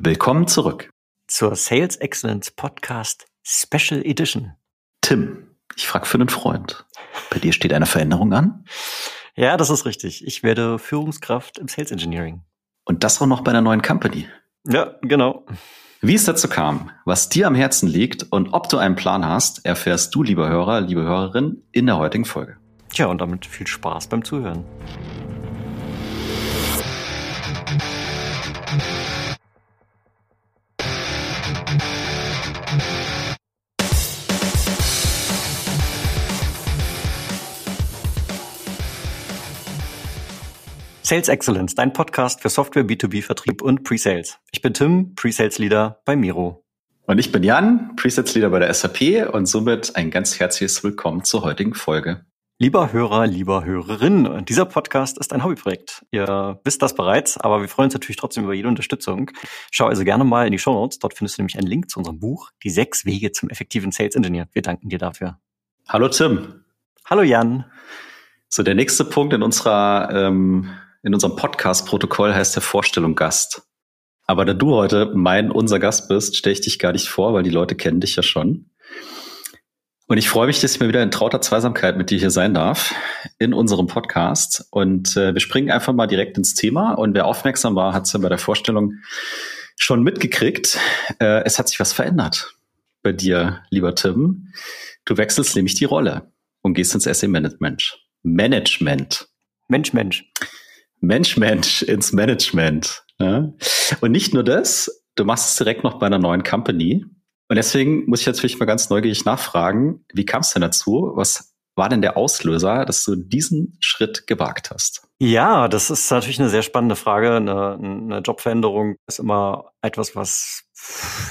Willkommen zurück zur Sales Excellence Podcast Special Edition. Tim, ich frage für einen Freund. Bei dir steht eine Veränderung an? Ja, das ist richtig. Ich werde Führungskraft im Sales Engineering. Und das auch noch bei einer neuen Company. Ja, genau. Wie es dazu kam, was dir am Herzen liegt und ob du einen Plan hast, erfährst du, lieber Hörer, liebe Hörerin, in der heutigen Folge. Tja, und damit viel Spaß beim Zuhören. Sales Excellence, dein Podcast für Software, B2B-Vertrieb und Pre-Sales. Ich bin Tim, Pre-Sales Leader bei Miro. Und ich bin Jan, Pre-Sales Leader bei der SAP und somit ein ganz herzliches Willkommen zur heutigen Folge. Lieber Hörer, lieber Hörerin, dieser Podcast ist ein Hobbyprojekt. Ihr wisst das bereits, aber wir freuen uns natürlich trotzdem über jede Unterstützung. Schau also gerne mal in die Show Notes. Dort findest du nämlich einen Link zu unserem Buch Die sechs Wege zum effektiven Sales Engineer. Wir danken dir dafür. Hallo Tim. Hallo Jan. So, der nächste Punkt in unserer ähm, in unserem Podcast-Protokoll heißt der Vorstellung Gast. Aber da du heute mein, unser Gast bist, stelle ich dich gar nicht vor, weil die Leute kennen dich ja schon. Und ich freue mich, dass ich mir wieder in trauter Zweisamkeit mit dir hier sein darf in unserem Podcast. Und äh, wir springen einfach mal direkt ins Thema. Und wer aufmerksam war, hat es ja bei der Vorstellung schon mitgekriegt. Äh, es hat sich was verändert bei dir, lieber Tim. Du wechselst nämlich die Rolle und gehst ins SE Management. Management. Mensch, Mensch. Mensch, Mensch ins Management. Ja? Und nicht nur das, du machst es direkt noch bei einer neuen Company. Und deswegen muss ich natürlich mal ganz neugierig nachfragen, wie kam es denn dazu? Was war denn der Auslöser, dass du diesen Schritt gewagt hast? Ja, das ist natürlich eine sehr spannende Frage. Eine, eine Jobveränderung ist immer etwas, was,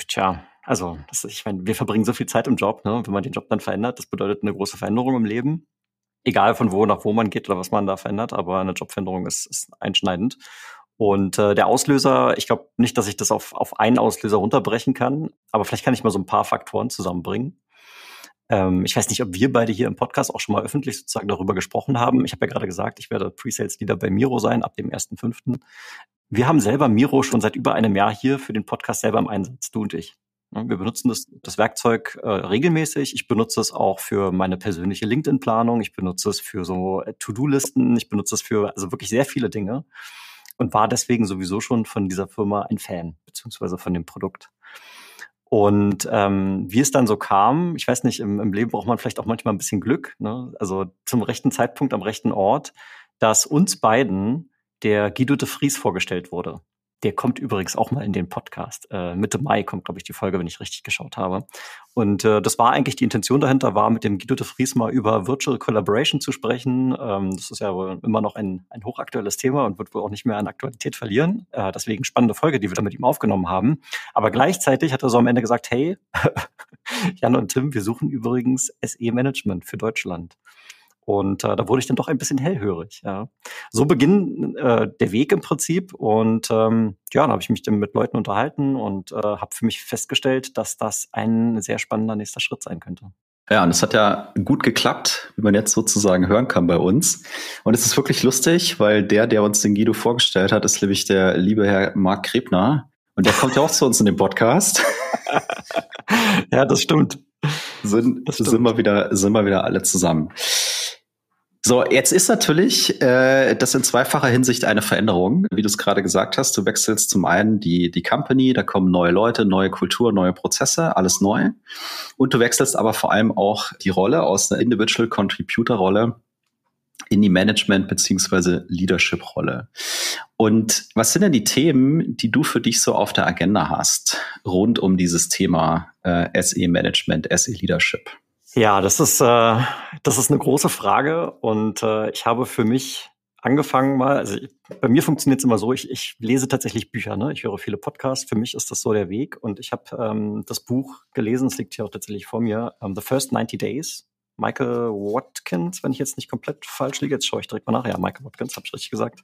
tja, also das, ich meine, wir verbringen so viel Zeit im Job, ne? wenn man den Job dann verändert, das bedeutet eine große Veränderung im Leben egal von wo nach wo man geht oder was man da verändert, aber eine Jobveränderung ist, ist einschneidend. Und äh, der Auslöser, ich glaube nicht, dass ich das auf, auf einen Auslöser runterbrechen kann, aber vielleicht kann ich mal so ein paar Faktoren zusammenbringen. Ähm, ich weiß nicht, ob wir beide hier im Podcast auch schon mal öffentlich sozusagen darüber gesprochen haben. Ich habe ja gerade gesagt, ich werde Pre-Sales-Leader bei Miro sein ab dem 1.5. Wir haben selber Miro schon seit über einem Jahr hier für den Podcast selber im Einsatz, du und ich. Ne, wir benutzen das, das Werkzeug äh, regelmäßig. Ich benutze es auch für meine persönliche LinkedIn-Planung. Ich benutze es für so äh, To-Do-Listen. Ich benutze es für also wirklich sehr viele Dinge und war deswegen sowieso schon von dieser Firma ein Fan, beziehungsweise von dem Produkt. Und ähm, wie es dann so kam, ich weiß nicht, im, im Leben braucht man vielleicht auch manchmal ein bisschen Glück, ne? also zum rechten Zeitpunkt am rechten Ort, dass uns beiden der Guido de Vries vorgestellt wurde. Der kommt übrigens auch mal in den Podcast. Äh, Mitte Mai kommt, glaube ich, die Folge, wenn ich richtig geschaut habe. Und äh, das war eigentlich die Intention dahinter, war mit dem Guido de Vries mal über Virtual Collaboration zu sprechen. Ähm, das ist ja wohl immer noch ein, ein hochaktuelles Thema und wird wohl auch nicht mehr an Aktualität verlieren. Äh, deswegen spannende Folge, die wir da mit ihm aufgenommen haben. Aber gleichzeitig hat er so am Ende gesagt, hey, Jan und Tim, wir suchen übrigens SE-Management für Deutschland. Und äh, da wurde ich dann doch ein bisschen hellhörig. Ja. So beginnt äh, der Weg im Prinzip. Und ähm, ja, dann habe ich mich dann mit Leuten unterhalten und äh, habe für mich festgestellt, dass das ein sehr spannender nächster Schritt sein könnte. Ja, und es hat ja gut geklappt, wie man jetzt sozusagen hören kann bei uns. Und es ist wirklich lustig, weil der, der uns den Guido vorgestellt hat, ist nämlich der liebe Herr Marc Krebner. Und der kommt ja auch zu uns in den Podcast. ja, das stimmt. Sind, das stimmt. sind wir wieder, sind wir wieder alle zusammen. So, jetzt ist natürlich äh, das in zweifacher Hinsicht eine Veränderung, wie du es gerade gesagt hast. Du wechselst zum einen die, die Company, da kommen neue Leute, neue Kultur, neue Prozesse, alles neu. Und du wechselst aber vor allem auch die Rolle aus einer Individual Contributor Rolle in die Management beziehungsweise Leadership Rolle. Und was sind denn die Themen, die du für dich so auf der Agenda hast rund um dieses Thema äh, SE Management, SE Leadership? Ja, das ist, äh, das ist eine große Frage und äh, ich habe für mich angefangen mal, also ich, bei mir funktioniert es immer so, ich, ich lese tatsächlich Bücher, ne? ich höre viele Podcasts, für mich ist das so der Weg und ich habe ähm, das Buch gelesen, es liegt hier auch tatsächlich vor mir, um, ähm, The First 90 Days, Michael Watkins, wenn ich jetzt nicht komplett falsch liege, jetzt schaue ich direkt mal nach, ja, Michael Watkins, habe ich richtig gesagt.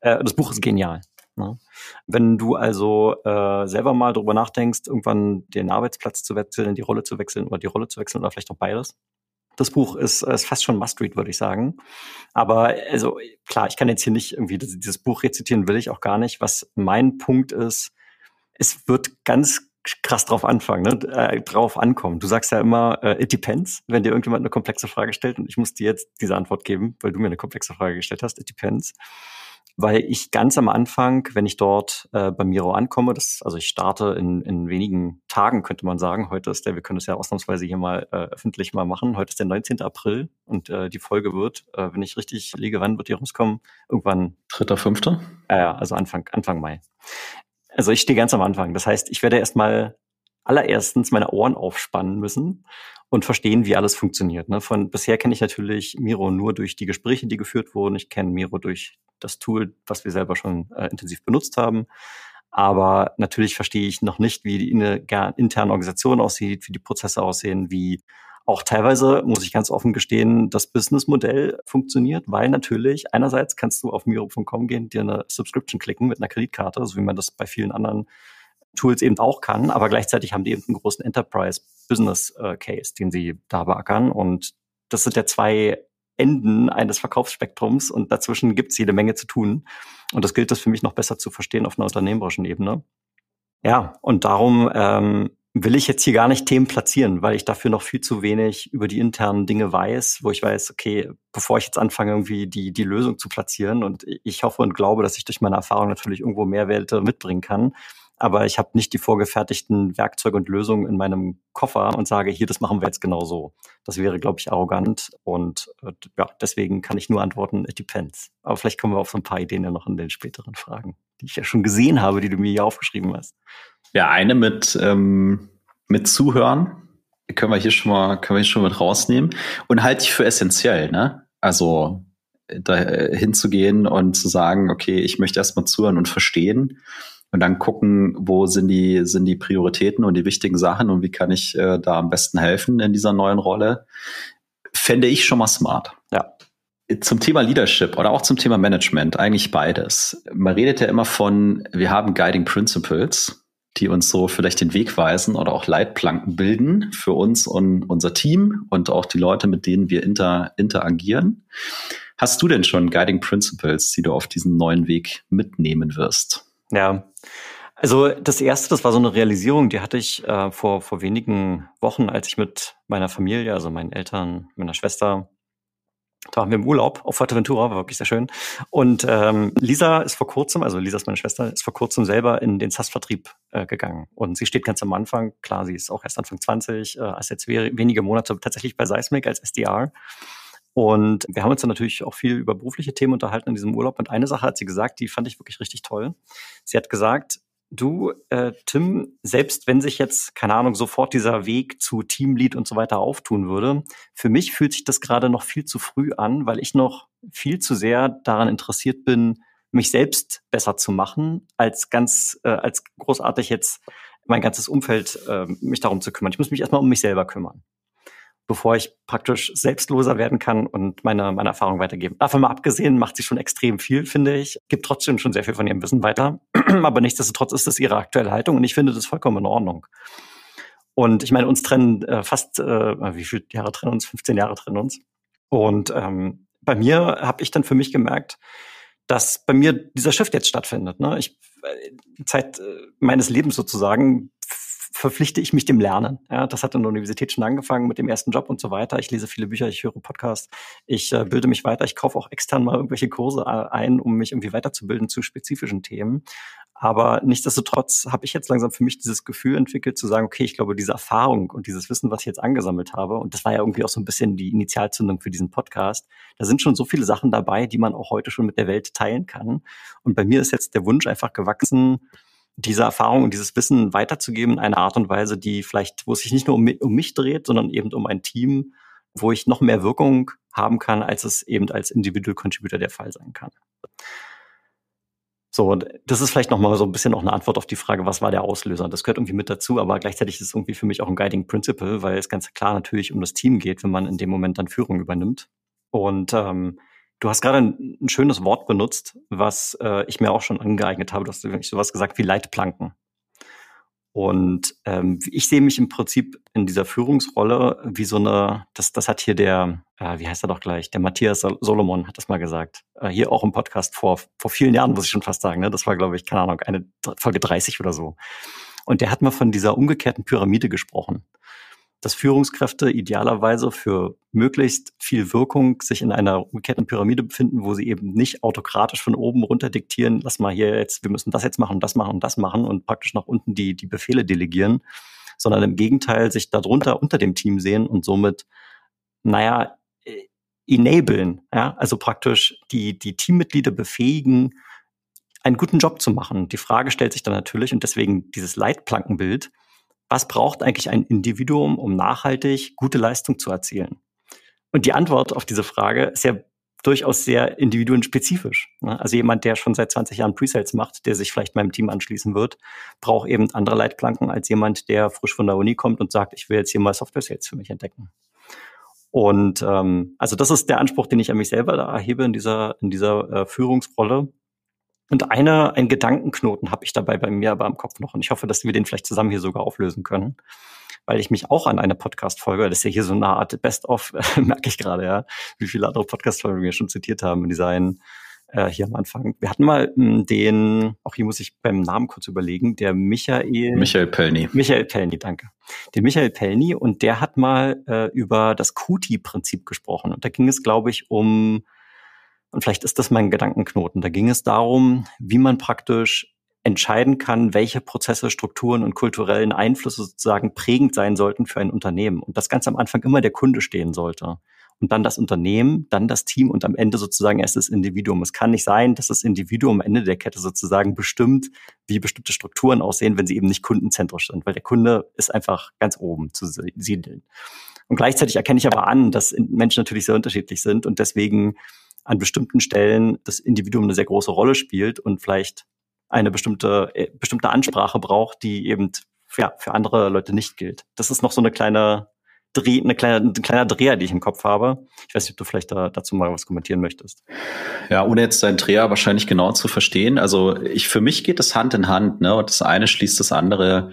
Äh, das Buch ist genial. Ne? Wenn du also äh, selber mal drüber nachdenkst, irgendwann den Arbeitsplatz zu wechseln, die Rolle zu wechseln oder die Rolle zu wechseln oder vielleicht auch beides. Das Buch ist, ist fast schon Must-Read, würde ich sagen. Aber also klar, ich kann jetzt hier nicht irgendwie dieses Buch rezitieren, will ich auch gar nicht. Was mein Punkt ist, es wird ganz krass drauf anfangen, ne? äh, drauf ankommen. Du sagst ja immer, äh, it depends, wenn dir irgendjemand eine komplexe Frage stellt und ich muss dir jetzt diese Antwort geben, weil du mir eine komplexe Frage gestellt hast, it depends. Weil ich ganz am Anfang, wenn ich dort äh, bei Miro ankomme, das, also ich starte in, in wenigen Tagen, könnte man sagen. Heute ist der, wir können das ja ausnahmsweise hier mal äh, öffentlich mal machen. Heute ist der 19. April und äh, die Folge wird, äh, wenn ich richtig liege, wann wird die rauskommen? Irgendwann. Dritter, fünfter? Ja, ja, also Anfang, Anfang Mai. Also ich stehe ganz am Anfang. Das heißt, ich werde erstmal allererstens meine Ohren aufspannen müssen und verstehen, wie alles funktioniert. Ne? Von bisher kenne ich natürlich Miro nur durch die Gespräche, die geführt wurden. Ich kenne Miro durch das Tool, was wir selber schon äh, intensiv benutzt haben. Aber natürlich verstehe ich noch nicht, wie die interne Organisation aussieht, wie die Prozesse aussehen, wie auch teilweise, muss ich ganz offen gestehen, das Businessmodell funktioniert, weil natürlich einerseits kannst du auf Miro.com gehen, dir eine Subscription klicken mit einer Kreditkarte, so wie man das bei vielen anderen Tools eben auch kann, aber gleichzeitig haben die eben einen großen Enterprise Business äh, Case, den sie da beackern und das sind ja zwei Enden eines Verkaufsspektrums und dazwischen gibt es jede Menge zu tun. Und das gilt das für mich noch besser zu verstehen auf einer unternehmerischen Ebene. Ja, und darum ähm, will ich jetzt hier gar nicht Themen platzieren, weil ich dafür noch viel zu wenig über die internen Dinge weiß, wo ich weiß, okay, bevor ich jetzt anfange, irgendwie die, die Lösung zu platzieren und ich hoffe und glaube, dass ich durch meine Erfahrung natürlich irgendwo Mehrwerte mitbringen kann. Aber ich habe nicht die vorgefertigten Werkzeuge und Lösungen in meinem Koffer und sage, hier, das machen wir jetzt genau so. Das wäre, glaube ich, arrogant. Und äh, ja, deswegen kann ich nur antworten, it depends. Aber vielleicht kommen wir auf so ein paar Ideen ja noch in den späteren Fragen, die ich ja schon gesehen habe, die du mir hier aufgeschrieben hast. Ja, eine mit, ähm, mit Zuhören können wir hier schon mal, können wir hier schon mit rausnehmen und halte ich für essentiell, ne? Also da hinzugehen und zu sagen, okay, ich möchte erstmal zuhören und verstehen und dann gucken, wo sind die, sind die Prioritäten und die wichtigen Sachen und wie kann ich äh, da am besten helfen in dieser neuen Rolle, fände ich schon mal smart. Ja. Zum Thema Leadership oder auch zum Thema Management, eigentlich beides. Man redet ja immer von, wir haben Guiding Principles die uns so vielleicht den Weg weisen oder auch Leitplanken bilden für uns und unser Team und auch die Leute, mit denen wir inter, interagieren. Hast du denn schon Guiding Principles, die du auf diesen neuen Weg mitnehmen wirst? Ja, also das erste, das war so eine Realisierung, die hatte ich äh, vor, vor wenigen Wochen, als ich mit meiner Familie, also meinen Eltern, meiner Schwester da waren wir im Urlaub auf Fuerteventura, war wirklich sehr schön. Und ähm, Lisa ist vor kurzem, also Lisa ist meine Schwester, ist vor kurzem selber in den SAS-Vertrieb äh, gegangen. Und sie steht ganz am Anfang, klar, sie ist auch erst Anfang 20, äh, ist jetzt wenige Monate tatsächlich bei Seismic als SDR. Und wir haben uns dann natürlich auch viel über berufliche Themen unterhalten in diesem Urlaub. Und eine Sache hat sie gesagt, die fand ich wirklich richtig toll. Sie hat gesagt, Du, äh, Tim, selbst wenn sich jetzt, keine Ahnung, sofort dieser Weg zu Teamlead und so weiter auftun würde, für mich fühlt sich das gerade noch viel zu früh an, weil ich noch viel zu sehr daran interessiert bin, mich selbst besser zu machen, als ganz, äh, als großartig jetzt mein ganzes Umfeld äh, mich darum zu kümmern. Ich muss mich erstmal um mich selber kümmern bevor ich praktisch selbstloser werden kann und meine, meine Erfahrung weitergeben. Davon mal abgesehen, macht sie schon extrem viel, finde ich. Gibt trotzdem schon sehr viel von ihrem Wissen weiter. Aber nichtsdestotrotz ist das ihre aktuelle Haltung und ich finde das vollkommen in Ordnung. Und ich meine, uns trennen äh, fast, äh, wie viele Jahre trennen uns? 15 Jahre trennen uns. Und ähm, bei mir habe ich dann für mich gemerkt, dass bei mir dieser Shift jetzt stattfindet. Ne? Ich äh, Zeit äh, meines Lebens sozusagen verpflichte ich mich dem Lernen. Ja, das hat in der Universität schon angefangen mit dem ersten Job und so weiter. Ich lese viele Bücher, ich höre Podcasts, ich äh, bilde mich weiter, ich kaufe auch extern mal irgendwelche Kurse äh, ein, um mich irgendwie weiterzubilden zu spezifischen Themen. Aber nichtsdestotrotz habe ich jetzt langsam für mich dieses Gefühl entwickelt, zu sagen, okay, ich glaube, diese Erfahrung und dieses Wissen, was ich jetzt angesammelt habe, und das war ja irgendwie auch so ein bisschen die Initialzündung für diesen Podcast, da sind schon so viele Sachen dabei, die man auch heute schon mit der Welt teilen kann. Und bei mir ist jetzt der Wunsch einfach gewachsen, diese Erfahrung und dieses Wissen weiterzugeben in einer Art und Weise, die vielleicht, wo es sich nicht nur um mich, um mich dreht, sondern eben um ein Team, wo ich noch mehr Wirkung haben kann, als es eben als Individual Contributor der Fall sein kann. So, das ist vielleicht nochmal so ein bisschen auch eine Antwort auf die Frage, was war der Auslöser? Das gehört irgendwie mit dazu, aber gleichzeitig ist es irgendwie für mich auch ein Guiding Principle, weil es ganz klar natürlich um das Team geht, wenn man in dem Moment dann Führung übernimmt. Und ähm, Du hast gerade ein, ein schönes Wort benutzt, was äh, ich mir auch schon angeeignet habe. Du hast nämlich sowas gesagt wie Leitplanken. Und ähm, ich sehe mich im Prinzip in dieser Führungsrolle wie so eine, das, das hat hier der, äh, wie heißt er doch gleich, der Matthias Solomon hat das mal gesagt. Äh, hier auch im Podcast vor, vor vielen Jahren, muss ich schon fast sagen. Ne? Das war, glaube ich, keine Ahnung, eine Folge 30 oder so. Und der hat mal von dieser umgekehrten Pyramide gesprochen dass Führungskräfte idealerweise für möglichst viel Wirkung sich in einer umgekehrten Pyramide befinden, wo sie eben nicht autokratisch von oben runter diktieren, lass mal hier jetzt, wir müssen das jetzt machen, das machen und das machen und praktisch nach unten die, die Befehle delegieren, sondern im Gegenteil sich darunter unter dem Team sehen und somit, naja, äh, enablen, ja, also praktisch die, die Teammitglieder befähigen, einen guten Job zu machen. Die Frage stellt sich dann natürlich, und deswegen dieses Leitplankenbild, was braucht eigentlich ein Individuum, um nachhaltig gute Leistung zu erzielen? Und die Antwort auf diese Frage ist ja durchaus sehr individuenspezifisch. Ne? Also jemand, der schon seit 20 Jahren Presales macht, der sich vielleicht meinem Team anschließen wird, braucht eben andere Leitplanken als jemand, der frisch von der Uni kommt und sagt, ich will jetzt hier mal Software Sales für mich entdecken. Und ähm, also das ist der Anspruch, den ich an mich selber da erhebe in dieser in dieser äh, Führungsrolle. Und eine, ein Gedankenknoten habe ich dabei bei mir aber im Kopf noch. Und ich hoffe, dass wir den vielleicht zusammen hier sogar auflösen können. Weil ich mich auch an eine Podcast-Folge, das ist ja hier so eine Art Best-of, merke ich gerade, ja, wie viele andere Podcast-Folgen wir schon zitiert haben in einen, äh, hier am Anfang. Wir hatten mal mh, hm, den, auch hier muss ich beim Namen kurz überlegen, der Michael. Michael Pellny. Michael Pellny, danke. Den Michael Pellny und der hat mal äh, über das QT-Prinzip gesprochen. Und da ging es, glaube ich, um und vielleicht ist das mein Gedankenknoten. Da ging es darum, wie man praktisch entscheiden kann, welche Prozesse, Strukturen und kulturellen Einflüsse sozusagen prägend sein sollten für ein Unternehmen. Und das ganz am Anfang immer der Kunde stehen sollte. Und dann das Unternehmen, dann das Team und am Ende sozusagen erst das Individuum. Es kann nicht sein, dass das Individuum am Ende der Kette sozusagen bestimmt, wie bestimmte Strukturen aussehen, wenn sie eben nicht kundenzentrisch sind, weil der Kunde ist einfach ganz oben zu siedeln. Und gleichzeitig erkenne ich aber an, dass Menschen natürlich sehr unterschiedlich sind und deswegen an bestimmten Stellen das Individuum eine sehr große Rolle spielt und vielleicht eine bestimmte, äh, bestimmte Ansprache braucht, die eben ja, für andere Leute nicht gilt. Das ist noch so eine kleine Dreh, eine kleine, ein kleiner Dreher, die ich im Kopf habe. Ich weiß nicht, ob du vielleicht da, dazu mal was kommentieren möchtest. Ja, ohne jetzt deinen Dreher wahrscheinlich genau zu verstehen. Also ich, für mich geht es Hand in Hand, ne? Und das eine schließt das andere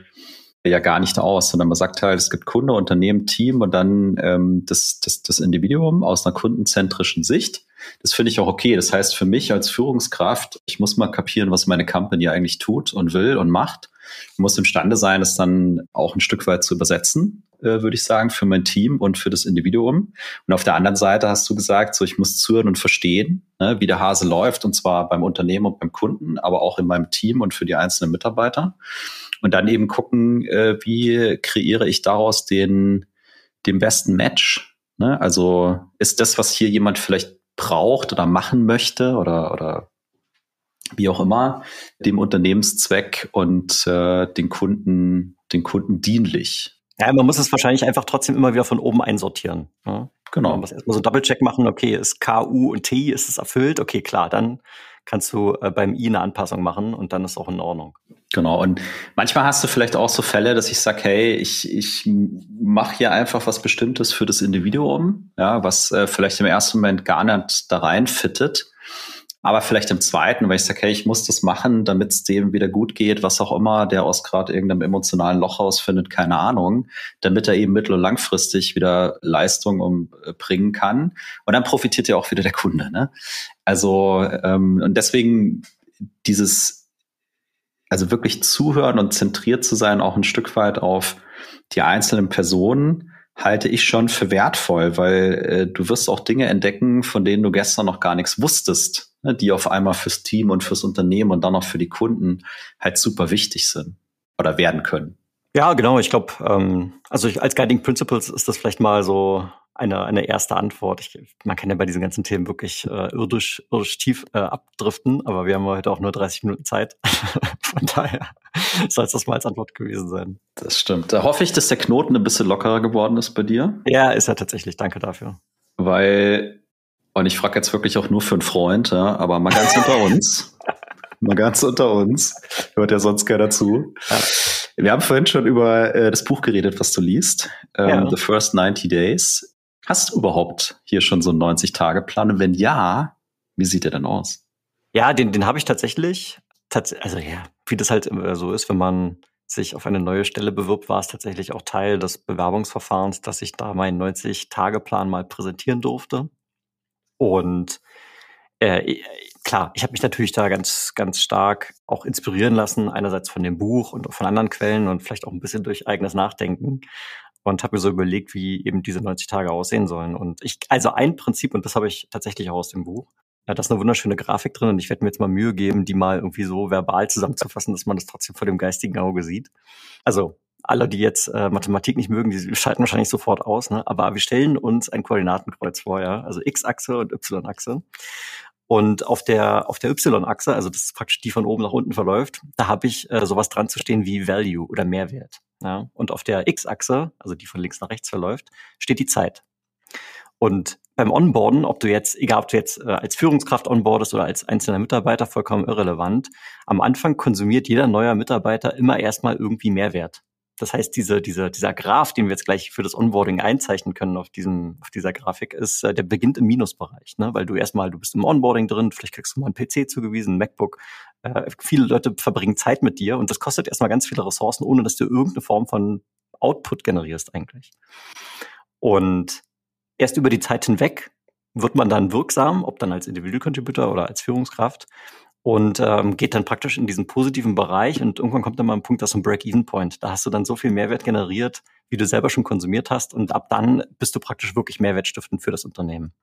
ja gar nicht aus, sondern man sagt halt, es gibt Kunde, Unternehmen, Team und dann ähm, das, das, das Individuum aus einer kundenzentrischen Sicht. Das finde ich auch okay. Das heißt, für mich als Führungskraft, ich muss mal kapieren, was meine Company eigentlich tut und will und macht. Ich muss imstande sein, es dann auch ein Stück weit zu übersetzen, äh, würde ich sagen, für mein Team und für das Individuum. Und auf der anderen Seite hast du gesagt, so ich muss zuhören und verstehen, ne, wie der Hase läuft, und zwar beim Unternehmen und beim Kunden, aber auch in meinem Team und für die einzelnen Mitarbeiter. Und dann eben gucken, äh, wie kreiere ich daraus den, den besten Match. Ne? Also ist das, was hier jemand vielleicht braucht oder machen möchte oder, oder wie auch immer, dem Unternehmenszweck und äh, den Kunden, den Kunden dienlich. Ja, man muss es wahrscheinlich einfach trotzdem immer wieder von oben einsortieren. Ja? Genau. Man muss erstmal so Double-Check machen, okay, ist K, U und T, ist es erfüllt? Okay, klar, dann kannst du äh, beim I eine Anpassung machen und dann ist auch in Ordnung. Genau. Und manchmal hast du vielleicht auch so Fälle, dass ich sage, hey, ich, ich mache hier einfach was Bestimmtes für das Individuum, ja, was äh, vielleicht im ersten Moment gar nicht da rein fittet. Aber vielleicht im zweiten, weil ich sage, hey, ich muss das machen, damit es dem wieder gut geht, was auch immer, der aus gerade irgendeinem emotionalen Loch rausfindet, keine Ahnung, damit er eben mittel- und langfristig wieder Leistung umbringen kann. Und dann profitiert ja auch wieder der Kunde. Ne? Also, ähm, und deswegen dieses, also wirklich zuhören und zentriert zu sein, auch ein Stück weit auf die einzelnen Personen, halte ich schon für wertvoll, weil äh, du wirst auch Dinge entdecken, von denen du gestern noch gar nichts wusstest, ne, die auf einmal fürs Team und fürs Unternehmen und dann auch für die Kunden halt super wichtig sind oder werden können. Ja, genau. Ich glaube, ähm, also ich, als Guiding Principles ist das vielleicht mal so eine, eine erste Antwort. Ich, man kann ja bei diesen ganzen Themen wirklich äh, irdisch, irdisch tief äh, abdriften, aber wir haben heute auch nur 30 Minuten Zeit. Von daher soll es das mal als Antwort gewesen sein. Das stimmt. Da hoffe ich, dass der Knoten ein bisschen lockerer geworden ist bei dir. Ja, ist er tatsächlich. Danke dafür. Weil, und ich frage jetzt wirklich auch nur für einen Freund, ja, aber mal ganz unter uns. Mal ganz unter uns. Hört ja sonst keiner zu. Ja. Wir haben vorhin schon über äh, das Buch geredet, was du liest. Ähm, ja. The First 90 Days. Hast du überhaupt hier schon so einen 90-Tage-Plan? Und wenn ja, wie sieht der denn aus? Ja, den, den habe ich tatsächlich. Tats also ja, wie das halt so ist, wenn man sich auf eine neue Stelle bewirbt, war es tatsächlich auch Teil des Bewerbungsverfahrens, dass ich da meinen 90-Tage-Plan mal präsentieren durfte. Und äh, klar, ich habe mich natürlich da ganz, ganz stark auch inspirieren lassen, einerseits von dem Buch und von anderen Quellen und vielleicht auch ein bisschen durch eigenes Nachdenken und habe mir so überlegt, wie eben diese 90 Tage aussehen sollen. Und ich, also ein Prinzip, und das habe ich tatsächlich auch aus dem Buch, ja, da ist eine wunderschöne Grafik drin und ich werde mir jetzt mal Mühe geben, die mal irgendwie so verbal zusammenzufassen, dass man das trotzdem vor dem geistigen Auge sieht. Also alle, die jetzt äh, Mathematik nicht mögen, die schalten wahrscheinlich sofort aus, ne? aber wir stellen uns ein Koordinatenkreuz vor, ja, also X-Achse und Y-Achse. Und auf der, auf der Y-Achse, also das ist praktisch die von oben nach unten verläuft, da habe ich äh, sowas dran zu stehen wie Value oder Mehrwert. Ja? Und auf der X-Achse, also die von links nach rechts verläuft, steht die Zeit. Und beim Onboarden, ob du jetzt, egal ob du jetzt äh, als Führungskraft onboardest oder als einzelner Mitarbeiter, vollkommen irrelevant. Am Anfang konsumiert jeder neuer Mitarbeiter immer erstmal irgendwie Mehrwert. Das heißt, diese, diese, dieser Graph, den wir jetzt gleich für das Onboarding einzeichnen können auf, diesem, auf dieser Grafik, ist, äh, der beginnt im Minusbereich, ne? weil du erstmal, du bist im Onboarding drin, vielleicht kriegst du mal einen PC zugewiesen, ein MacBook. Äh, viele Leute verbringen Zeit mit dir und das kostet erstmal ganz viele Ressourcen, ohne dass du irgendeine Form von Output generierst eigentlich. Und erst über die Zeit hinweg wird man dann wirksam, ob dann als Individual Contributor oder als Führungskraft und ähm, geht dann praktisch in diesen positiven Bereich und irgendwann kommt dann mal ein Punkt, das ist ein Break-Even-Point. Da hast du dann so viel Mehrwert generiert, wie du selber schon konsumiert hast und ab dann bist du praktisch wirklich mehrwertstiftend für das Unternehmen.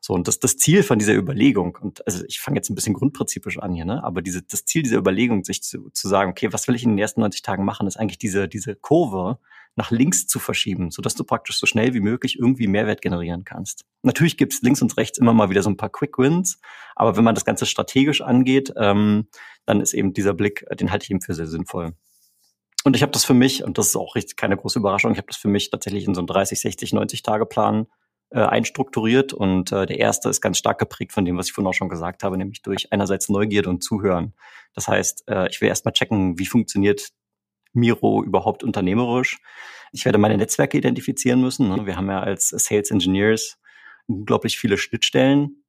So, und das das Ziel von dieser Überlegung, und also ich fange jetzt ein bisschen grundprinzipisch an hier, ne? aber diese, das Ziel dieser Überlegung, sich zu, zu sagen, okay, was will ich in den ersten 90 Tagen machen, ist eigentlich diese, diese Kurve nach links zu verschieben, sodass du praktisch so schnell wie möglich irgendwie Mehrwert generieren kannst. Natürlich gibt's links und rechts immer mal wieder so ein paar Quick Wins, aber wenn man das Ganze strategisch angeht, ähm, dann ist eben dieser Blick, den halte ich eben für sehr sinnvoll. Und ich habe das für mich, und das ist auch richtig keine große Überraschung, ich habe das für mich tatsächlich in so einen 30, 60, 90 Tage Plan äh, einstrukturiert und äh, der erste ist ganz stark geprägt von dem, was ich vorhin auch schon gesagt habe, nämlich durch einerseits Neugierde und Zuhören. Das heißt, äh, ich will erstmal checken, wie funktioniert Miro überhaupt unternehmerisch. Ich werde meine Netzwerke identifizieren müssen. Ne? Wir haben ja als Sales Engineers unglaublich viele Schnittstellen.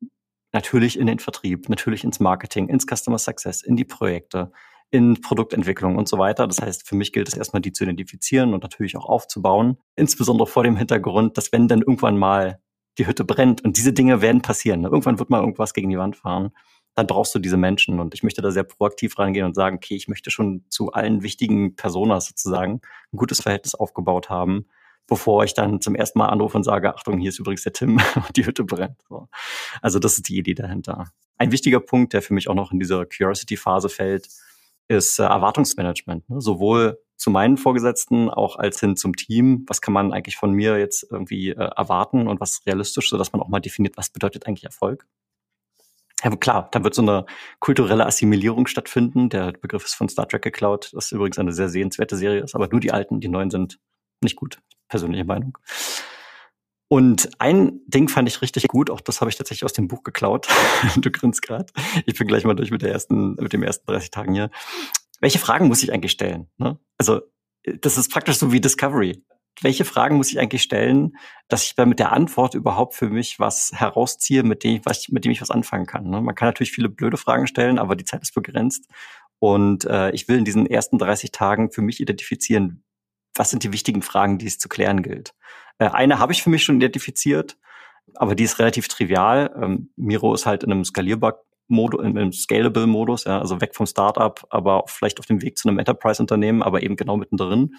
Natürlich in den Vertrieb, natürlich ins Marketing, ins Customer Success, in die Projekte, in Produktentwicklung und so weiter. Das heißt, für mich gilt es erstmal, die zu identifizieren und natürlich auch aufzubauen. Insbesondere vor dem Hintergrund, dass wenn dann irgendwann mal die Hütte brennt und diese Dinge werden passieren. Ne? Irgendwann wird mal irgendwas gegen die Wand fahren dann brauchst du diese Menschen. Und ich möchte da sehr proaktiv rangehen und sagen, okay, ich möchte schon zu allen wichtigen Personas sozusagen ein gutes Verhältnis aufgebaut haben, bevor ich dann zum ersten Mal anrufe und sage, Achtung, hier ist übrigens der Tim und die Hütte brennt. So. Also das ist die Idee dahinter. Ein wichtiger Punkt, der für mich auch noch in dieser Curiosity-Phase fällt, ist äh, Erwartungsmanagement. Ne? Sowohl zu meinen Vorgesetzten, auch als hin zum Team. Was kann man eigentlich von mir jetzt irgendwie äh, erwarten und was ist realistisch, sodass man auch mal definiert, was bedeutet eigentlich Erfolg? Ja, klar, da wird so eine kulturelle Assimilierung stattfinden. Der Begriff ist von Star Trek geklaut, das übrigens eine sehr sehenswerte Serie ist, aber nur die alten, die neuen sind nicht gut, persönliche Meinung. Und ein Ding fand ich richtig gut, auch das habe ich tatsächlich aus dem Buch geklaut. du grinst gerade. Ich bin gleich mal durch mit der ersten, mit dem ersten 30 Tagen hier. Welche Fragen muss ich eigentlich stellen? Ne? Also das ist praktisch so wie Discovery welche Fragen muss ich eigentlich stellen, dass ich dann mit der Antwort überhaupt für mich was herausziehe, mit dem ich, was, mit dem ich was anfangen kann. Ne? Man kann natürlich viele blöde Fragen stellen, aber die Zeit ist begrenzt. Und äh, ich will in diesen ersten 30 Tagen für mich identifizieren, was sind die wichtigen Fragen, die es zu klären gilt. Äh, eine habe ich für mich schon identifiziert, aber die ist relativ trivial. Ähm, Miro ist halt in einem skalierbar Modus, in einem Scalable-Modus, ja, also weg vom Startup, aber vielleicht auf dem Weg zu einem Enterprise-Unternehmen, aber eben genau mittendrin.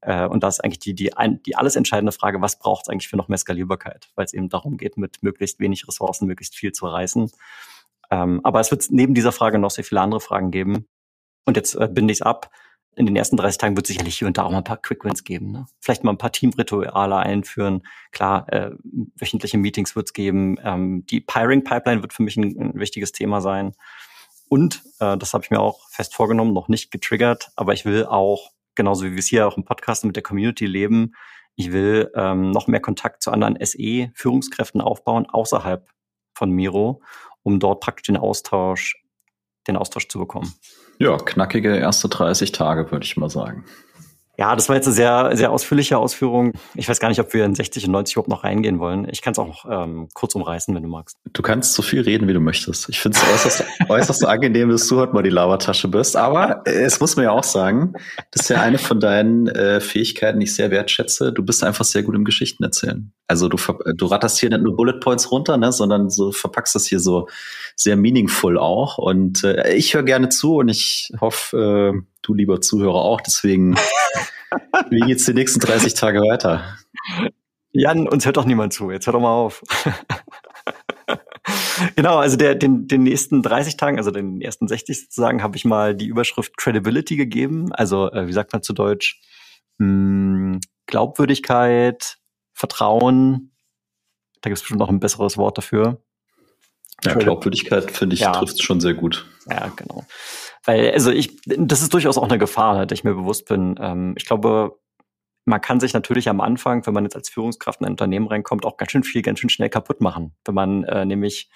Äh, und da ist eigentlich die, die, die alles entscheidende Frage, was braucht es eigentlich für noch mehr Skalierbarkeit? Weil es eben darum geht, mit möglichst wenig Ressourcen möglichst viel zu reißen. Ähm, aber es wird neben dieser Frage noch sehr viele andere Fragen geben. Und jetzt äh, binde ich es ab. In den ersten 30 Tagen wird es sicherlich hier und da auch mal ein paar Quick Wins geben. Ne? Vielleicht mal ein paar Teamrituale einführen. Klar, äh, wöchentliche Meetings wird es geben. Ähm, die Piring Pipeline wird für mich ein, ein wichtiges Thema sein. Und, äh, das habe ich mir auch fest vorgenommen, noch nicht getriggert, aber ich will auch genauso wie wir es hier auch im Podcast mit der Community leben. Ich will ähm, noch mehr Kontakt zu anderen SE-Führungskräften aufbauen, außerhalb von Miro, um dort praktisch den Austausch, den Austausch zu bekommen. Ja, knackige erste 30 Tage, würde ich mal sagen. Ja, das war jetzt eine sehr, sehr ausführliche Ausführung. Ich weiß gar nicht, ob wir in 60 und 90 überhaupt noch reingehen wollen. Ich kann es auch ähm, kurz umreißen, wenn du magst. Du kannst so viel reden, wie du möchtest. Ich finde es äußerst, äußerst angenehm, dass du heute mal die Labertasche bist. Aber äh, es muss man ja auch sagen, das ist ja eine von deinen äh, Fähigkeiten, die ich sehr wertschätze. Du bist einfach sehr gut im Geschichten erzählen. Also du, du ratterst hier nicht nur Bullet Points runter, ne, sondern so verpackst das hier so sehr meaningful auch. Und äh, ich höre gerne zu und ich hoffe, äh, du lieber Zuhörer auch. Deswegen, wie geht's die nächsten 30 Tage weiter? Jan, uns hört doch niemand zu. Jetzt hör doch mal auf. genau, also der, den, den nächsten 30 Tagen, also den ersten 60 sozusagen, habe ich mal die Überschrift Credibility gegeben. Also, äh, wie sagt man zu Deutsch? Hm, Glaubwürdigkeit, Vertrauen. Da gibt es bestimmt noch ein besseres Wort dafür. Ja, Glaubwürdigkeit finde ich ja. trifft schon sehr gut. Ja, genau. Weil, also ich, das ist durchaus auch eine Gefahr, ne, der ich mir bewusst bin. Ähm, ich glaube, man kann sich natürlich am Anfang, wenn man jetzt als Führungskraft in ein Unternehmen reinkommt, auch ganz schön viel, ganz schön schnell kaputt machen. Wenn man äh, nämlich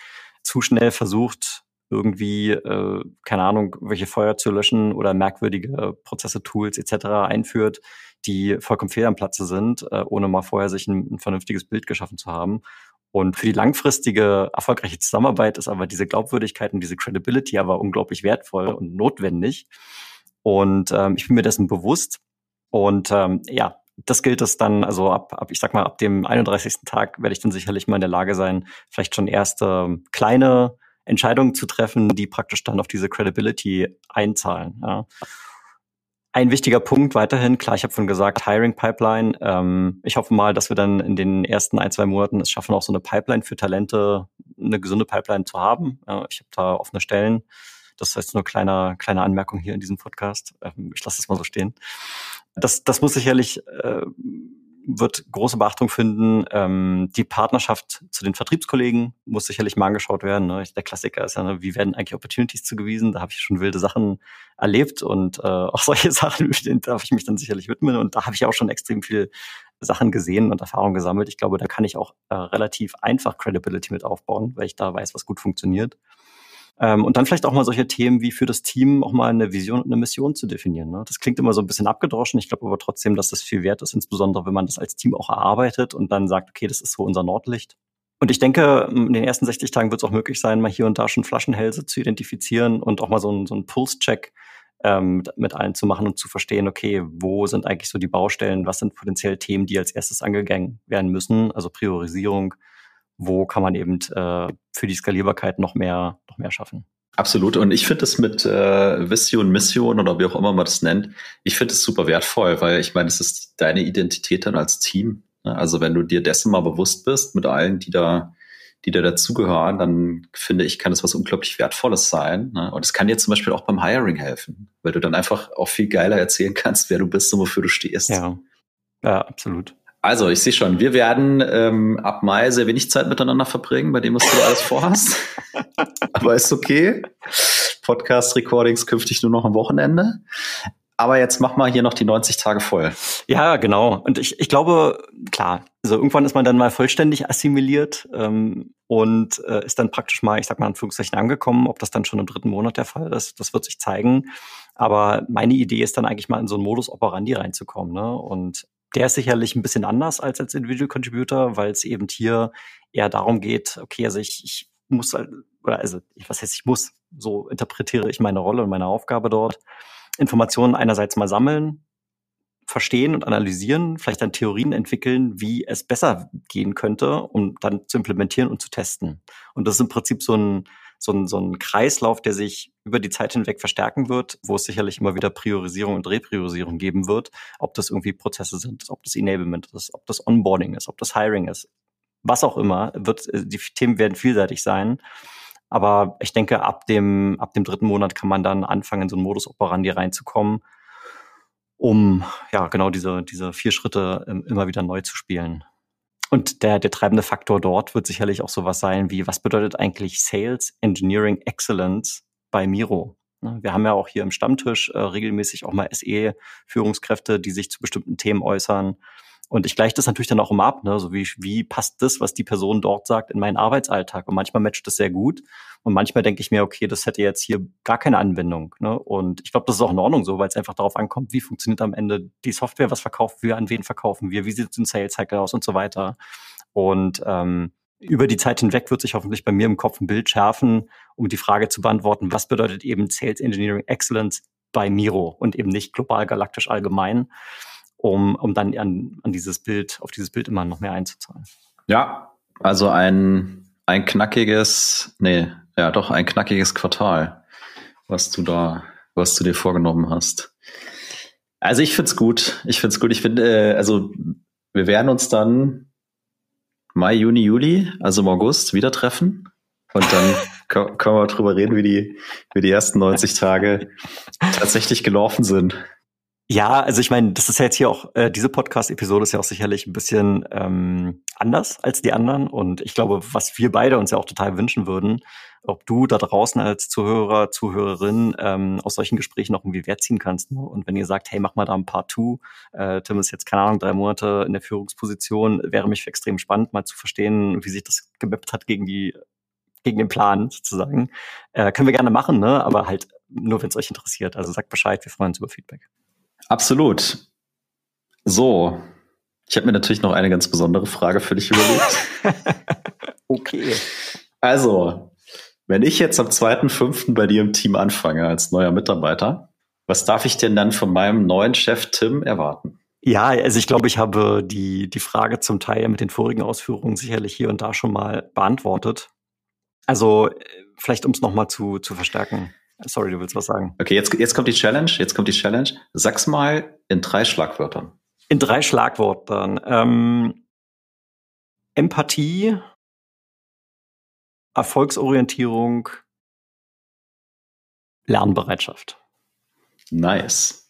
zu schnell versucht, irgendwie, äh, keine Ahnung, welche Feuer zu löschen oder merkwürdige Prozesse, Tools etc. einführt, die vollkommen fehl am Platze sind, äh, ohne mal vorher sich ein, ein vernünftiges Bild geschaffen zu haben. Und für die langfristige, erfolgreiche Zusammenarbeit ist aber diese Glaubwürdigkeit und diese Credibility aber unglaublich wertvoll und notwendig. Und ähm, ich bin mir dessen bewusst. Und ähm, ja, das gilt es dann, also ab, ab, ich sag mal, ab dem 31. Tag werde ich dann sicherlich mal in der Lage sein, vielleicht schon erste kleine Entscheidungen zu treffen, die praktisch dann auf diese Credibility einzahlen. Ja. Ein wichtiger Punkt weiterhin, klar, ich habe schon gesagt, Hiring Pipeline. Ähm, ich hoffe mal, dass wir dann in den ersten ein, zwei Monaten es schaffen, auch so eine Pipeline für Talente, eine gesunde Pipeline zu haben. Äh, ich habe da offene Stellen. Das heißt nur kleine, kleine Anmerkung hier in diesem Podcast. Ähm, ich lasse es mal so stehen. Das, das muss sicherlich äh, wird große Beachtung finden. Ähm, die Partnerschaft zu den Vertriebskollegen muss sicherlich mal angeschaut werden. Ne? Der Klassiker ist ja, ne, wie werden eigentlich Opportunities zugewiesen? Da habe ich schon wilde Sachen erlebt und äh, auch solche Sachen, denen darf ich mich dann sicherlich widmen. Und da habe ich auch schon extrem viel Sachen gesehen und Erfahrungen gesammelt. Ich glaube, da kann ich auch äh, relativ einfach Credibility mit aufbauen, weil ich da weiß, was gut funktioniert. Ähm, und dann vielleicht auch mal solche Themen wie für das Team auch mal eine Vision und eine Mission zu definieren. Ne? Das klingt immer so ein bisschen abgedroschen. Ich glaube aber trotzdem, dass das viel wert ist, insbesondere wenn man das als Team auch erarbeitet und dann sagt, okay, das ist so unser Nordlicht. Und ich denke, in den ersten 60 Tagen wird es auch möglich sein, mal hier und da schon Flaschenhälse zu identifizieren und auch mal so einen, so einen Pulse-Check ähm, mit, mit allen zu machen und zu verstehen, okay, wo sind eigentlich so die Baustellen, was sind potenziell Themen, die als erstes angegangen werden müssen, also Priorisierung, wo kann man eben äh, für die Skalierbarkeit noch mehr, noch mehr schaffen. Absolut. Und ich finde es mit äh, Vision, Mission oder wie auch immer man das nennt, ich finde es super wertvoll, weil ich meine, es ist deine Identität dann als Team. Ne? Also wenn du dir dessen mal bewusst bist mit allen, die da, die da dazugehören, dann finde ich, kann es was unglaublich Wertvolles sein. Ne? Und es kann dir zum Beispiel auch beim Hiring helfen, weil du dann einfach auch viel geiler erzählen kannst, wer du bist und wofür du stehst. Ja, ja absolut. Also, ich sehe schon, wir werden ähm, ab Mai sehr wenig Zeit miteinander verbringen, bei dem, was du alles vorhast. Aber ist okay. Podcast-Recordings künftig nur noch am Wochenende. Aber jetzt mach mal hier noch die 90 Tage voll. Ja, genau. Und ich, ich glaube, klar, also irgendwann ist man dann mal vollständig assimiliert ähm, und äh, ist dann praktisch mal, ich sag mal in Anführungszeichen, angekommen. Ob das dann schon im dritten Monat der Fall ist, das wird sich zeigen. Aber meine Idee ist dann eigentlich mal in so einen Modus operandi reinzukommen. Ne? Und der ist sicherlich ein bisschen anders als als Individual Contributor, weil es eben hier eher darum geht, okay, also ich, ich muss, halt, oder also was heißt ich muss, so interpretiere ich meine Rolle und meine Aufgabe dort, Informationen einerseits mal sammeln, verstehen und analysieren, vielleicht dann Theorien entwickeln, wie es besser gehen könnte, um dann zu implementieren und zu testen. Und das ist im Prinzip so ein, so ein, so ein Kreislauf, der sich über die Zeit hinweg verstärken wird, wo es sicherlich immer wieder Priorisierung und Repriorisierung geben wird, ob das irgendwie Prozesse sind, ob das Enablement ist, ob das Onboarding ist, ob das Hiring ist, was auch immer, wird, die Themen werden vielseitig sein. Aber ich denke, ab dem, ab dem dritten Monat kann man dann anfangen, in so einen Modus operandi reinzukommen, um ja genau diese, diese vier Schritte immer wieder neu zu spielen. Und der, der treibende Faktor dort wird sicherlich auch sowas sein wie, was bedeutet eigentlich Sales Engineering Excellence bei Miro? Ne, wir haben ja auch hier im Stammtisch äh, regelmäßig auch mal SE-Führungskräfte, die sich zu bestimmten Themen äußern. Und ich gleiche das natürlich dann auch immer ab, ne? so wie, wie passt das, was die Person dort sagt, in meinen Arbeitsalltag. Und manchmal matcht das sehr gut. Und manchmal denke ich mir, okay, das hätte jetzt hier gar keine Anwendung. Ne? Und ich glaube, das ist auch in Ordnung so, weil es einfach darauf ankommt, wie funktioniert am Ende die Software, was verkaufen wir, an wen verkaufen wir, wie sieht es im Sales Cycle aus und so weiter. Und ähm, über die Zeit hinweg wird sich hoffentlich bei mir im Kopf ein Bild schärfen, um die Frage zu beantworten, was bedeutet eben Sales Engineering Excellence bei Miro und eben nicht global galaktisch allgemein um, um dann an, an dieses Bild, auf dieses Bild immer noch mehr einzuzahlen. Ja, also ein, ein knackiges, nee, ja doch, ein knackiges Quartal, was du da, was du dir vorgenommen hast. Also ich find's gut. Ich find's gut. Ich finde, äh, also wir werden uns dann Mai, Juni, Juli, also im August, wieder treffen. Und dann können wir drüber reden, wie die, wie die ersten 90 Tage tatsächlich gelaufen sind. Ja, also ich meine, das ist ja jetzt hier auch, äh, diese Podcast-Episode ist ja auch sicherlich ein bisschen ähm, anders als die anderen. Und ich glaube, was wir beide uns ja auch total wünschen würden, ob du da draußen als Zuhörer, Zuhörerin ähm, aus solchen Gesprächen auch irgendwie Wert ziehen kannst. Ne? Und wenn ihr sagt, hey, mach mal da ein Part two, äh, Tim ist jetzt, keine Ahnung, drei Monate in der Führungsposition, wäre mich extrem spannend, mal zu verstehen, wie sich das gemappt hat gegen die gegen den Plan sozusagen. Äh, können wir gerne machen, ne? aber halt nur, wenn es euch interessiert. Also sagt Bescheid, wir freuen uns über Feedback. Absolut. So, ich habe mir natürlich noch eine ganz besondere Frage für dich überlegt. okay. Also, wenn ich jetzt am 2.5. bei dir im Team anfange als neuer Mitarbeiter, was darf ich denn dann von meinem neuen Chef Tim erwarten? Ja, also ich glaube, ich habe die, die Frage zum Teil mit den vorigen Ausführungen sicherlich hier und da schon mal beantwortet. Also vielleicht, um es nochmal zu, zu verstärken. Sorry, du willst was sagen. Okay, jetzt, jetzt kommt die Challenge. Jetzt kommt die Challenge. Sag's mal in drei Schlagwörtern. In drei Schlagwörtern. Ähm, Empathie, Erfolgsorientierung, Lernbereitschaft. Nice.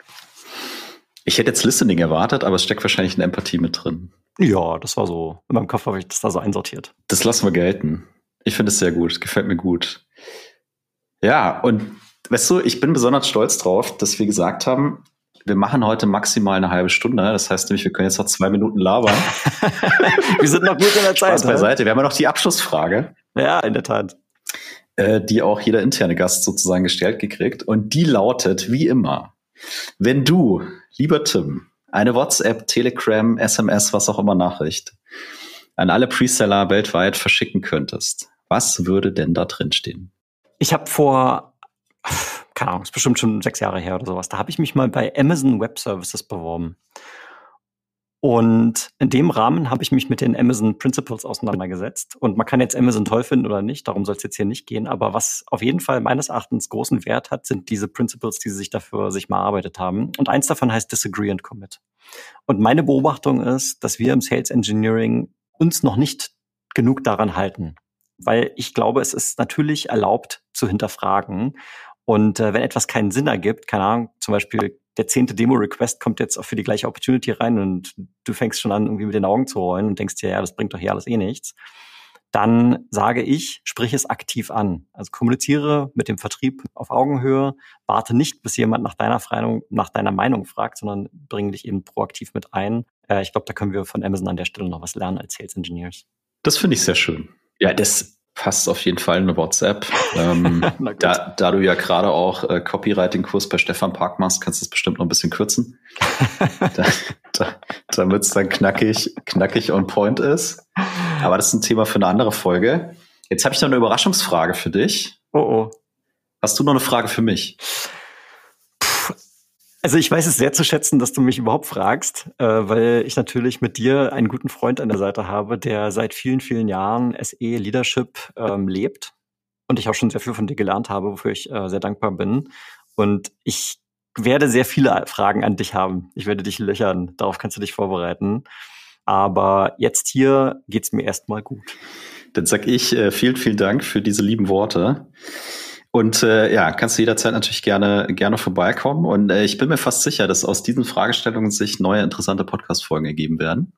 Ich hätte jetzt Listening erwartet, aber es steckt wahrscheinlich eine Empathie mit drin. Ja, das war so. In meinem Kopf habe ich das da so einsortiert. Das lassen wir gelten. Ich finde es sehr gut. Gefällt mir gut. Ja, und weißt du, ich bin besonders stolz drauf, dass wir gesagt haben, wir machen heute maximal eine halbe Stunde. Das heißt nämlich, wir können jetzt noch zwei Minuten labern. wir sind noch gut in der Zeit. Spaß beiseite. Wir haben ja noch die Abschlussfrage. Ja, in der Tat. Äh, die auch jeder interne Gast sozusagen gestellt gekriegt. Und die lautet wie immer, wenn du, lieber Tim, eine WhatsApp, Telegram, SMS, was auch immer Nachricht an alle Preseller weltweit verschicken könntest, was würde denn da drin stehen? Ich habe vor, keine Ahnung, ist bestimmt schon sechs Jahre her oder sowas, da habe ich mich mal bei Amazon Web Services beworben. Und in dem Rahmen habe ich mich mit den Amazon Principles auseinandergesetzt. Und man kann jetzt Amazon toll finden oder nicht, darum soll es jetzt hier nicht gehen. Aber was auf jeden Fall meines Erachtens großen Wert hat, sind diese Principles, die sie sich dafür sich mal erarbeitet haben. Und eins davon heißt Disagree and Commit. Und meine Beobachtung ist, dass wir im Sales Engineering uns noch nicht genug daran halten weil ich glaube, es ist natürlich erlaubt zu hinterfragen. Und äh, wenn etwas keinen Sinn ergibt, keine Ahnung, zum Beispiel der zehnte Demo-Request kommt jetzt auch für die gleiche Opportunity rein und du fängst schon an, irgendwie mit den Augen zu rollen und denkst dir, ja, das bringt doch hier alles eh nichts, dann sage ich, sprich es aktiv an. Also kommuniziere mit dem Vertrieb auf Augenhöhe, warte nicht, bis jemand nach deiner Meinung, nach deiner Meinung fragt, sondern bringe dich eben proaktiv mit ein. Äh, ich glaube, da können wir von Amazon an der Stelle noch was lernen als Sales Engineers. Das finde ich sehr schön. Ja, das passt auf jeden Fall eine WhatsApp. ähm, da, da du ja gerade auch äh, Copywriting-Kurs bei Stefan Park machst, kannst du es bestimmt noch ein bisschen kürzen. da, da, Damit es dann knackig, knackig on point ist. Aber das ist ein Thema für eine andere Folge. Jetzt habe ich noch eine Überraschungsfrage für dich. Oh oh. Hast du noch eine Frage für mich? Also ich weiß es sehr zu schätzen, dass du mich überhaupt fragst, äh, weil ich natürlich mit dir einen guten Freund an der Seite habe, der seit vielen, vielen Jahren SE Leadership ähm, lebt und ich auch schon sehr viel von dir gelernt habe, wofür ich äh, sehr dankbar bin. Und ich werde sehr viele Fragen an dich haben. Ich werde dich löchern. Darauf kannst du dich vorbereiten. Aber jetzt hier geht's mir erstmal gut. Dann sag ich äh, vielen, vielen Dank für diese lieben Worte. Und äh, ja, kannst du jederzeit natürlich gerne, gerne vorbeikommen. Und äh, ich bin mir fast sicher, dass aus diesen Fragestellungen sich neue interessante Podcast-Folgen ergeben werden,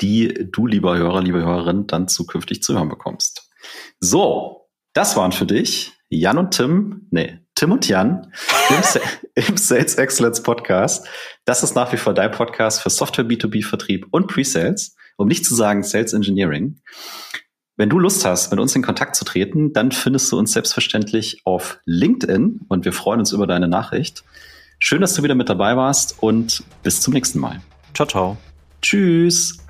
die du, lieber Hörer, liebe Hörerin, dann zukünftig zu hören bekommst. So, das waren für dich Jan und Tim, nee, Tim und Jan im, im Sales Excellence Podcast. Das ist nach wie vor dein Podcast für Software B2B Vertrieb und Pre-Sales, um nicht zu sagen Sales Engineering. Wenn du Lust hast, mit uns in Kontakt zu treten, dann findest du uns selbstverständlich auf LinkedIn und wir freuen uns über deine Nachricht. Schön, dass du wieder mit dabei warst und bis zum nächsten Mal. Ciao, ciao. Tschüss.